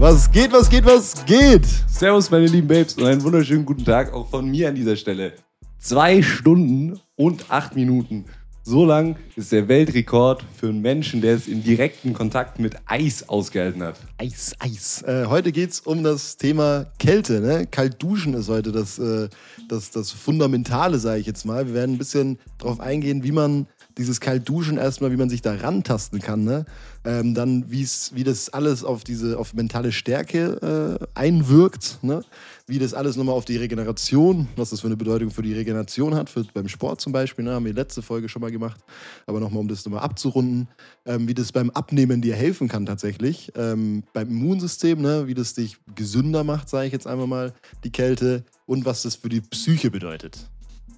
Was geht, was geht, was geht? Servus, meine lieben Babes, und einen wunderschönen guten Tag auch von mir an dieser Stelle. Zwei Stunden und acht Minuten. So lang ist der Weltrekord für einen Menschen, der es in direkten Kontakt mit Eis ausgehalten hat. Eis, Eis. Äh, heute geht es um das Thema Kälte. Ne? Kalt duschen ist heute das, äh, das, das Fundamentale, sage ich jetzt mal. Wir werden ein bisschen darauf eingehen, wie man dieses Kaltduschen erstmal, wie man sich da rantasten kann, ne? Ähm, dann wie das alles auf diese auf mentale Stärke äh, einwirkt, ne? wie das alles nochmal auf die Regeneration, was das für eine Bedeutung für die Regeneration hat, für, beim Sport zum Beispiel, ne? haben wir letzte Folge schon mal gemacht, aber nochmal, um das nochmal abzurunden, ähm, wie das beim Abnehmen dir helfen kann tatsächlich, ähm, beim Immunsystem, ne? wie das dich gesünder macht, sage ich jetzt einmal mal, die Kälte und was das für die Psyche bedeutet.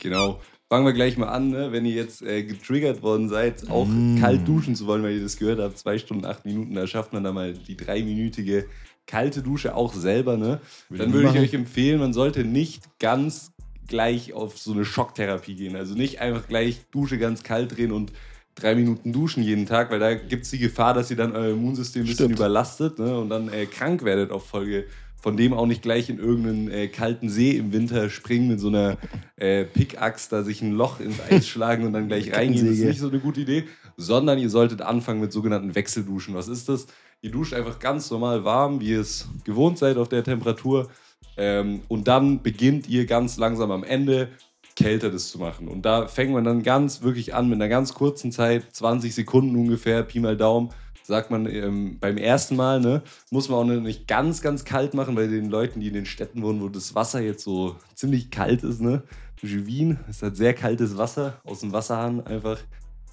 Genau. Fangen wir gleich mal an, ne? wenn ihr jetzt äh, getriggert worden seid, auch mm. kalt duschen zu wollen, weil ihr das gehört habt, zwei Stunden, acht Minuten, da schafft man dann mal die dreiminütige kalte Dusche auch selber. Ne? Dann würde ich euch empfehlen, man sollte nicht ganz gleich auf so eine Schocktherapie gehen. Also nicht einfach gleich Dusche ganz kalt drehen und drei Minuten duschen jeden Tag, weil da gibt es die Gefahr, dass ihr dann euer Immunsystem ein bisschen Stimmt. überlastet ne? und dann äh, krank werdet auf Folge von dem auch nicht gleich in irgendeinen äh, kalten See im Winter springen mit so einer äh, Pickaxe, da sich ein Loch ins Eis schlagen und dann gleich reingehen. Das ist nicht so eine gute Idee, sondern ihr solltet anfangen mit sogenannten Wechselduschen. Was ist das? Ihr duscht einfach ganz normal warm, wie ihr es gewohnt seid auf der Temperatur. Ähm, und dann beginnt ihr ganz langsam am Ende kälter das zu machen. Und da fängt man dann ganz wirklich an mit einer ganz kurzen Zeit, 20 Sekunden ungefähr, Pi mal Daumen sagt man ähm, beim ersten Mal, ne, muss man auch nicht ganz, ganz kalt machen, weil den Leuten, die in den Städten wohnen, wo das Wasser jetzt so ziemlich kalt ist, ne, wie Wien, ist halt sehr kaltes Wasser aus dem Wasserhahn einfach.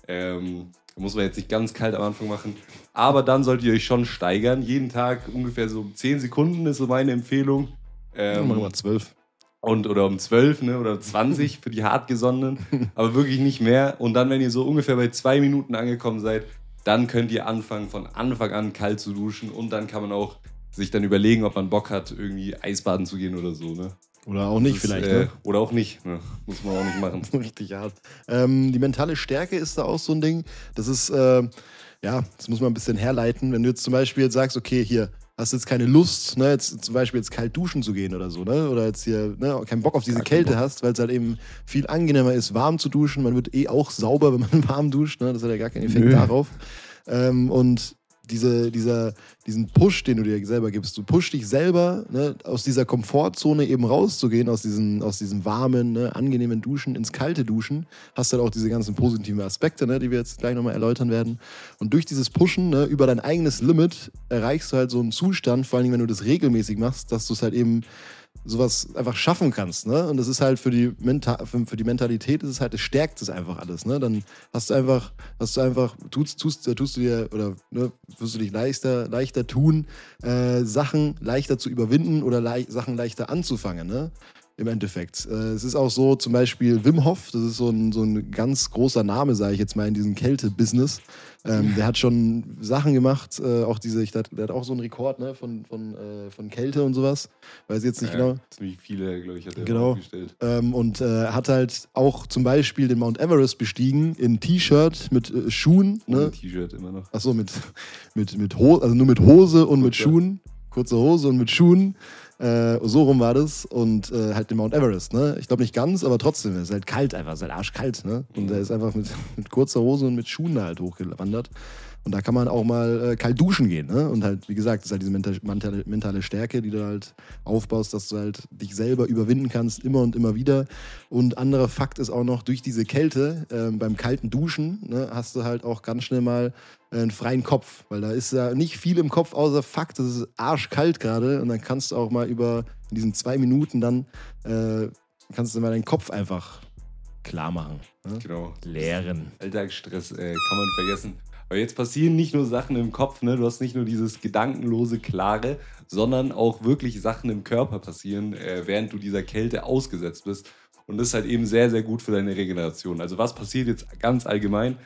Ähm, da muss man jetzt nicht ganz kalt am Anfang machen. Aber dann solltet ihr euch schon steigern. Jeden Tag ungefähr so 10 Sekunden ist so meine Empfehlung. Ähm, ja, mal 12. Und, oder um 12 ne, oder 20 für die Hartgesonnenen. aber wirklich nicht mehr. Und dann, wenn ihr so ungefähr bei zwei Minuten angekommen seid, dann könnt ihr anfangen, von Anfang an kalt zu duschen und dann kann man auch sich dann überlegen, ob man Bock hat, irgendwie Eisbaden zu gehen oder so, ne? Oder auch nicht ist, vielleicht, äh, ne? Oder auch nicht, ne? Muss man auch nicht machen. Richtig hart. Ähm, die mentale Stärke ist da auch so ein Ding. Das ist, äh, ja, das muss man ein bisschen herleiten. Wenn du jetzt zum Beispiel jetzt sagst, okay, hier, hast jetzt keine Lust, ne, jetzt zum Beispiel jetzt kalt duschen zu gehen oder so, ne? Oder jetzt hier, ne, keinen Bock auf diese Gar Kälte hast, weil es halt eben viel angenehmer ist, warm zu duschen. Man wird eh auch sauber, wenn man warm duscht, ne? Das hat ja gar keinen Effekt Nö. darauf. Ähm, und diese, dieser, diesen Push, den du dir selber gibst, du push dich selber, ne, aus dieser Komfortzone eben rauszugehen, aus diesen, aus diesem warmen, ne, angenehmen Duschen ins kalte Duschen, hast dann auch diese ganzen positiven Aspekte, ne, die wir jetzt gleich nochmal erläutern werden. Und durch dieses Pushen ne, über dein eigenes Limit erreichst du halt so einen Zustand, vor allem wenn du das regelmäßig machst, dass du es halt eben sowas einfach schaffen kannst. Ne? Und das ist halt für die, Menta für, für, die Mentalität ist es halt, es stärkt es einfach alles. Ne? Dann hast du einfach, hast du einfach, tust, tust, tust du dir oder ne, wirst du dich leichter, leichter tun, äh, Sachen leichter zu überwinden oder le Sachen leichter anzufangen. Ne? Im Endeffekt. Äh, es ist auch so, zum Beispiel Wim Hof, das ist so ein, so ein ganz großer Name, sage ich jetzt mal, in diesem Kälte-Business. Ähm, der hat schon Sachen gemacht, äh, auch diese, ich, der hat auch so einen Rekord ne, von, von, äh, von Kälte und sowas. Weiß jetzt nicht ja, genau. Ziemlich viele, glaube ich, hat er genau. aufgestellt. Ähm, und äh, hat halt auch zum Beispiel den Mount Everest bestiegen in T-Shirt mit äh, Schuhen. Ne? T-Shirt immer noch. Achso, mit, mit, mit Hose, also nur mit Hose und mit Schuhen. Kurze Hose und mit Schuhen. Äh, so rum war das. Und äh, halt den Mount Everest, ne? Ich glaube nicht ganz, aber trotzdem, es ist halt kalt einfach, es ist halt arschkalt, ne? Und er ist einfach mit, mit kurzer Hose und mit Schuhen da halt hochgewandert. Und da kann man auch mal äh, kalt duschen gehen. Ne? Und halt, wie gesagt, das ist halt diese mentale, mentale Stärke, die du halt aufbaust, dass du halt dich selber überwinden kannst, immer und immer wieder. Und anderer Fakt ist auch noch, durch diese Kälte, äh, beim kalten Duschen, ne, hast du halt auch ganz schnell mal äh, einen freien Kopf. Weil da ist ja nicht viel im Kopf, außer Fakt, es ist arschkalt gerade. Und dann kannst du auch mal über in diesen zwei Minuten dann, äh, kannst du mal deinen Kopf einfach klar machen. Ne? Genau. Leeren. Alltagsstress äh, kann man vergessen. Weil jetzt passieren nicht nur Sachen im Kopf, ne? du hast nicht nur dieses gedankenlose, klare, sondern auch wirklich Sachen im Körper passieren, äh, während du dieser Kälte ausgesetzt bist. Und das ist halt eben sehr, sehr gut für deine Regeneration. Also was passiert jetzt ganz allgemein?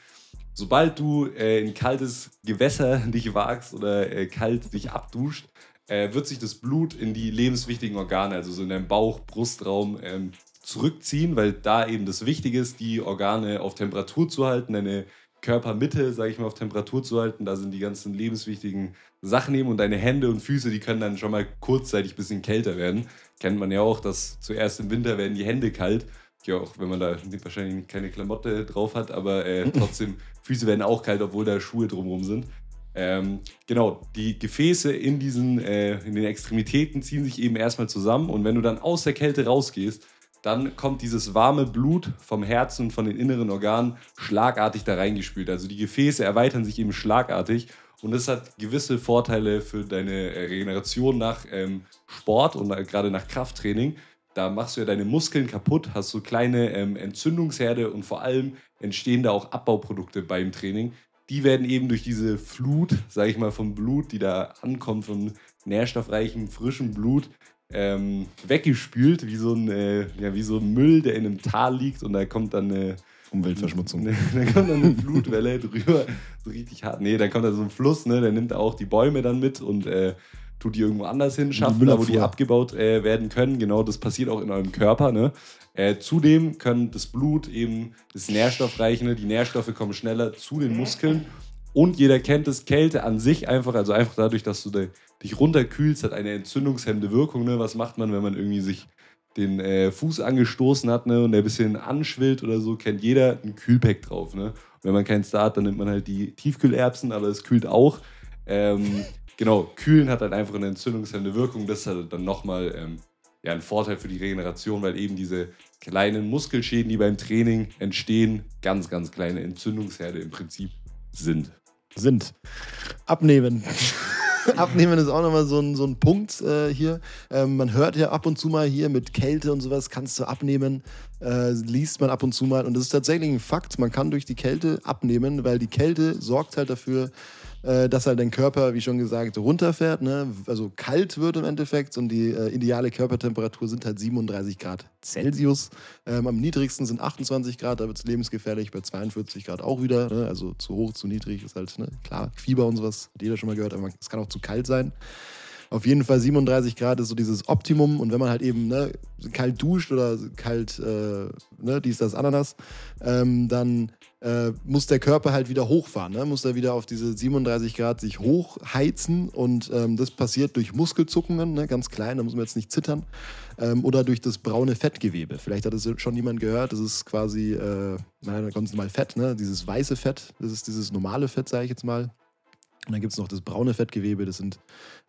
Sobald du äh, in kaltes Gewässer dich wagst oder äh, kalt dich abduscht, äh, wird sich das Blut in die lebenswichtigen Organe, also so in deinem Bauch, Brustraum, ähm, zurückziehen, weil da eben das Wichtige ist, die Organe auf Temperatur zu halten, deine Körpermitte, sage ich mal, auf Temperatur zu halten. Da sind die ganzen lebenswichtigen Sachen eben und deine Hände und Füße, die können dann schon mal kurzzeitig ein bisschen kälter werden. Kennt man ja auch, dass zuerst im Winter werden die Hände kalt. Ja, auch wenn man da wahrscheinlich keine Klamotte drauf hat, aber äh, trotzdem, Füße werden auch kalt, obwohl da Schuhe drumherum sind. Ähm, genau, die Gefäße in diesen, äh, in den Extremitäten ziehen sich eben erstmal zusammen und wenn du dann aus der Kälte rausgehst, dann kommt dieses warme Blut vom Herzen und von den inneren Organen schlagartig da reingespült. Also die Gefäße erweitern sich eben schlagartig und das hat gewisse Vorteile für deine äh, Regeneration nach ähm, Sport und gerade nach Krafttraining. Da machst du ja deine Muskeln kaputt, hast so kleine ähm, Entzündungsherde und vor allem entstehen da auch Abbauprodukte beim Training. Die werden eben durch diese Flut, sage ich mal, vom Blut, die da ankommt, von nährstoffreichem, frischem Blut, ähm, weggespült, wie so, ein, äh, ja, wie so ein Müll, der in einem Tal liegt und da kommt dann eine Umweltverschmutzung. Ne, da kommt dann eine Flutwelle drüber, so richtig hart. Nee, da kommt da so ein Fluss, ne, der nimmt auch die Bäume dann mit und äh, tut die irgendwo anders hin, schafft da, wo die abgebaut äh, werden können. Genau, das passiert auch in eurem Körper. Ne? Äh, zudem können das Blut eben das Nährstoffreiche, ne? die Nährstoffe kommen schneller zu den Muskeln. Und jeder kennt es, Kälte an sich einfach, also einfach dadurch, dass du dich runterkühlst, hat eine entzündungshemmende Wirkung. Ne? Was macht man, wenn man irgendwie sich den äh, Fuß angestoßen hat ne, und der ein bisschen anschwillt oder so, kennt jeder ein Kühlpack drauf. Ne? Und wenn man keinen Star hat, dann nimmt man halt die Tiefkühlerbsen, aber es kühlt auch. Ähm, genau, kühlen hat halt einfach eine entzündungshemmende Wirkung. Das ist halt dann nochmal ähm, ja, ein Vorteil für die Regeneration, weil eben diese kleinen Muskelschäden, die beim Training entstehen, ganz, ganz kleine Entzündungsherde im Prinzip sind. Sind. Abnehmen. Abnehmen ist auch nochmal so ein, so ein Punkt äh, hier. Ähm, man hört ja ab und zu mal hier mit Kälte und sowas, kannst du abnehmen, äh, liest man ab und zu mal. Und das ist tatsächlich ein Fakt, man kann durch die Kälte abnehmen, weil die Kälte sorgt halt dafür, äh, dass halt dein Körper, wie schon gesagt, runterfährt, ne? also kalt wird im Endeffekt und die äh, ideale Körpertemperatur sind halt 37 Grad Celsius. Ähm, am niedrigsten sind 28 Grad, da wird es lebensgefährlich, bei 42 Grad auch wieder. Ne? Also zu hoch, zu niedrig ist halt ne? klar, Fieber und sowas, hat jeder schon mal gehört, aber es kann auch zu kalt sein. Auf jeden Fall 37 Grad ist so dieses Optimum. Und wenn man halt eben ne, kalt duscht oder kalt, äh, ne, dies, das, Ananas, ähm, dann äh, muss der Körper halt wieder hochfahren. Ne? Muss er wieder auf diese 37 Grad sich hochheizen. Und ähm, das passiert durch Muskelzuckungen, ne? ganz klein, da muss man jetzt nicht zittern. Ähm, oder durch das braune Fettgewebe. Vielleicht hat es schon jemand gehört, das ist quasi, äh, ganz normal Fett, ne? dieses weiße Fett, das ist dieses normale Fett, sage ich jetzt mal. Und dann gibt es noch das braune Fettgewebe, das sind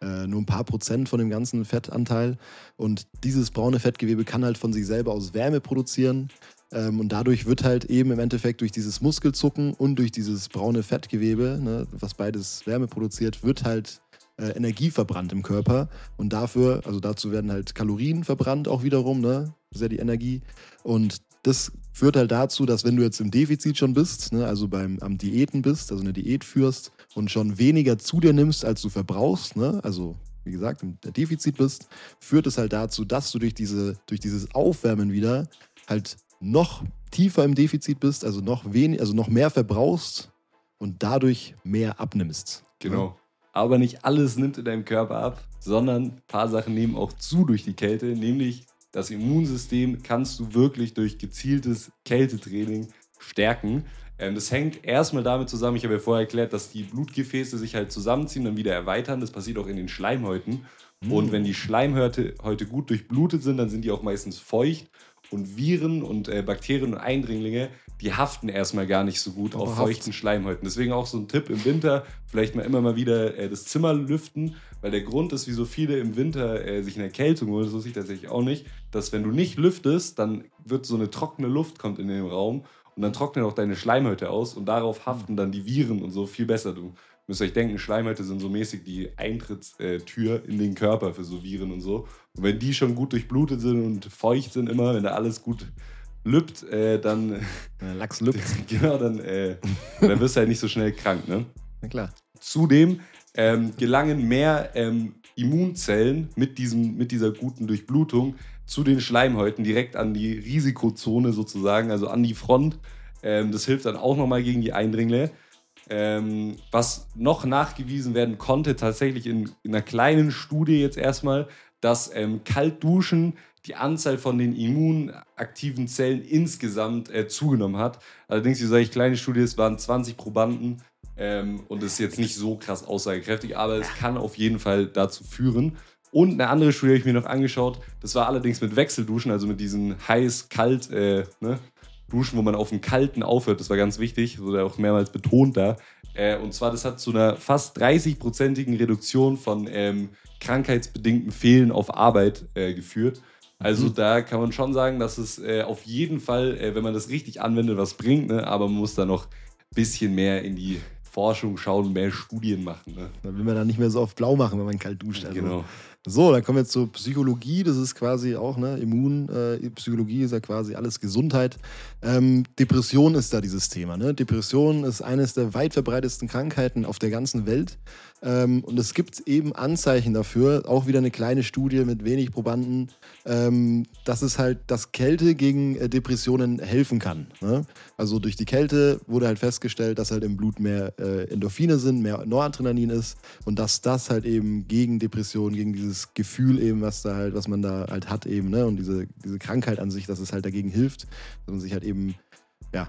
äh, nur ein paar Prozent von dem ganzen Fettanteil. Und dieses braune Fettgewebe kann halt von sich selber aus Wärme produzieren. Ähm, und dadurch wird halt eben im Endeffekt durch dieses Muskelzucken und durch dieses braune Fettgewebe, ne, was beides Wärme produziert, wird halt äh, Energie verbrannt im Körper. Und dafür, also dazu werden halt Kalorien verbrannt auch wiederum, ne? Das ja die Energie. Und das führt halt dazu, dass wenn du jetzt im Defizit schon bist, ne, also beim am Diäten bist, also eine Diät führst und schon weniger zu dir nimmst, als du verbrauchst, ne, also wie gesagt, im Defizit bist, führt es halt dazu, dass du durch, diese, durch dieses Aufwärmen wieder halt noch tiefer im Defizit bist, also noch, wenig, also noch mehr verbrauchst und dadurch mehr abnimmst. Genau. Aber nicht alles nimmt in deinem Körper ab, sondern ein paar Sachen nehmen auch zu durch die Kälte, nämlich das Immunsystem kannst du wirklich durch gezieltes Kältetraining stärken. Ähm, das hängt erstmal damit zusammen, ich habe ja vorher erklärt, dass die Blutgefäße sich halt zusammenziehen, und dann wieder erweitern. Das passiert auch in den Schleimhäuten. Mhm. Und wenn die Schleimhäute heute gut durchblutet sind, dann sind die auch meistens feucht. Und Viren und äh, Bakterien und Eindringlinge, die haften erstmal gar nicht so gut auf feuchten Schleimhäuten. Deswegen auch so ein Tipp im Winter, vielleicht mal immer mal wieder äh, das Zimmer lüften, weil der Grund ist, wieso viele im Winter äh, sich eine Erkältung holen, das wusste ich tatsächlich auch nicht, dass wenn du nicht lüftest, dann wird so eine trockene Luft kommt in den Raum und dann trocknen auch deine Schleimhäute aus und darauf haften dann die Viren und so viel besser. Du müsst euch denken, Schleimhäute sind so mäßig die Eintrittstür in den Körper für so Viren und so. Und wenn die schon gut durchblutet sind und feucht sind immer, wenn da alles gut lübt, äh, dann. Lachs lübt. genau, dann, äh, dann wirst du halt nicht so schnell krank, ne? Na klar. Zudem ähm, gelangen mehr ähm, Immunzellen mit, diesem, mit dieser guten Durchblutung zu den Schleimhäuten direkt an die Risikozone sozusagen, also an die Front. Ähm, das hilft dann auch nochmal gegen die Eindringlinge. Ähm, was noch nachgewiesen werden konnte, tatsächlich in, in, einer kleinen Studie jetzt erstmal, dass ähm, Kaltduschen die Anzahl von den immunaktiven Zellen insgesamt äh, zugenommen hat. Allerdings, wie sage ich, kleine Studie, es waren 20 Probanden ähm, und ist jetzt nicht so krass aussagekräftig, aber es kann auf jeden Fall dazu führen. Und eine andere Studie habe ich mir noch angeschaut, das war allerdings mit Wechselduschen, also mit diesen heiß-kalt äh, ne, Duschen, wo man auf dem Kalten aufhört. Das war ganz wichtig, wurde auch mehrmals betont da. Äh, und zwar, das hat zu einer fast 30-prozentigen Reduktion von ähm, krankheitsbedingten Fehlen auf Arbeit äh, geführt. Also mhm. da kann man schon sagen, dass es äh, auf jeden Fall, äh, wenn man das richtig anwendet, was bringt. Ne? Aber man muss da noch ein bisschen mehr in die Forschung schauen, mehr Studien machen. Ne? Dann will man dann nicht mehr so oft blau machen, wenn man kalt duscht. Also. Genau. So, dann kommen wir zur Psychologie. Das ist quasi auch, ne, Immun, äh, ist ja quasi alles Gesundheit. Ähm, Depression ist da dieses Thema. Ne? Depression ist eines der weit verbreitetsten Krankheiten auf der ganzen Welt. Ähm, und es gibt eben Anzeichen dafür, auch wieder eine kleine Studie mit wenig Probanden, ähm, dass es halt, dass Kälte gegen äh, Depressionen helfen kann. Ne? Also durch die Kälte wurde halt festgestellt, dass halt im Blut mehr äh, Endorphine sind, mehr Noradrenalin ist und dass das halt eben gegen Depressionen, gegen dieses Gefühl eben, was da halt, was man da halt hat eben, ne? Und diese, diese Krankheit an sich, dass es halt dagegen hilft, dass man sich halt eben ja,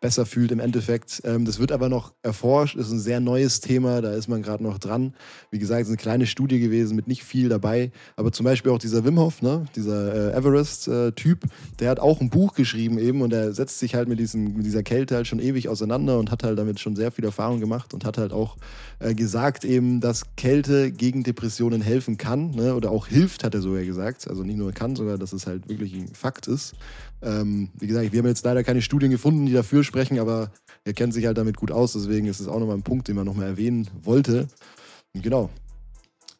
besser fühlt im Endeffekt. Ähm, das wird aber noch erforscht, ist ein sehr neues Thema, da ist man gerade noch dran. Wie gesagt, es ist eine kleine Studie gewesen mit nicht viel dabei, aber zum Beispiel auch dieser Wim Hof, ne? dieser äh, Everest-Typ, der hat auch ein Buch geschrieben eben und er setzt sich halt mit, diesen, mit dieser Kälte halt schon ewig auseinander und hat halt damit schon sehr viel Erfahrung gemacht und hat halt auch äh, gesagt eben, dass Kälte gegen Depressionen helfen kann ne? oder auch hilft, hat er sogar gesagt. Also nicht nur kann, sondern dass es halt wirklich ein Fakt ist. Ähm, wie gesagt, wir haben jetzt leider keine Studien gefunden, die dafür sprechen, aber er kennt sich halt damit gut aus, deswegen ist es auch nochmal ein Punkt, den man nochmal erwähnen wollte. Und genau.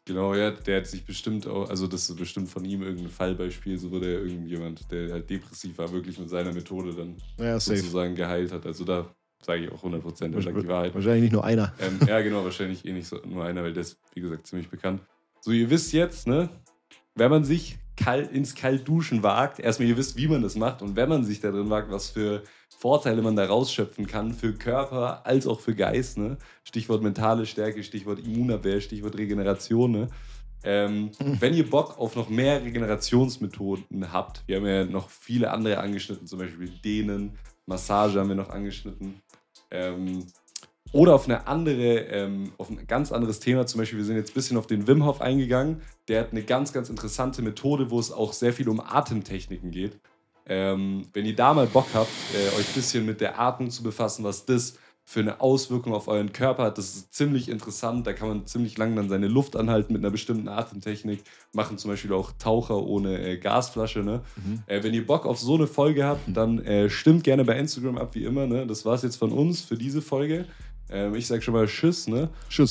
Genau, ja, der hat sich bestimmt auch, also das ist bestimmt von ihm irgendein Fallbeispiel, so wurde er irgendjemand, der halt depressiv war, wirklich mit seiner Methode dann ja, sozusagen geheilt hat. Also da sage ich auch 100 Prozent, sagt die Wahrheit. Wahrscheinlich nicht nur einer. Ähm, ja, genau, wahrscheinlich eh nicht so, nur einer, weil der ist, wie gesagt, ziemlich bekannt. So, ihr wisst jetzt, ne, wenn man sich kalt, ins Kaltduschen wagt, erstmal ihr wisst, wie man das macht und wenn man sich da drin wagt, was für Vorteile man da rausschöpfen kann für Körper als auch für Geist. Ne? Stichwort mentale Stärke, Stichwort Immunabwehr, Stichwort Regeneration. Ne? Ähm, mhm. Wenn ihr Bock auf noch mehr Regenerationsmethoden habt, wir haben ja noch viele andere angeschnitten, zum Beispiel Dehnen, Massage haben wir noch angeschnitten. Ähm, oder auf eine andere, ähm, auf ein ganz anderes Thema. Zum Beispiel, wir sind jetzt ein bisschen auf den Wim Hof eingegangen. Der hat eine ganz, ganz interessante Methode, wo es auch sehr viel um Atemtechniken geht. Ähm, wenn ihr da mal Bock habt, äh, euch ein bisschen mit der Atmung zu befassen, was das für eine Auswirkung auf euren Körper hat, das ist ziemlich interessant. Da kann man ziemlich lange dann seine Luft anhalten mit einer bestimmten Atemtechnik. Machen zum Beispiel auch Taucher ohne äh, Gasflasche. Ne? Mhm. Äh, wenn ihr Bock auf so eine Folge habt, dann äh, stimmt gerne bei Instagram ab, wie immer. Ne? Das war es jetzt von uns für diese Folge. Ähm, ich sage schon mal Tschüss, ne? Tschüss.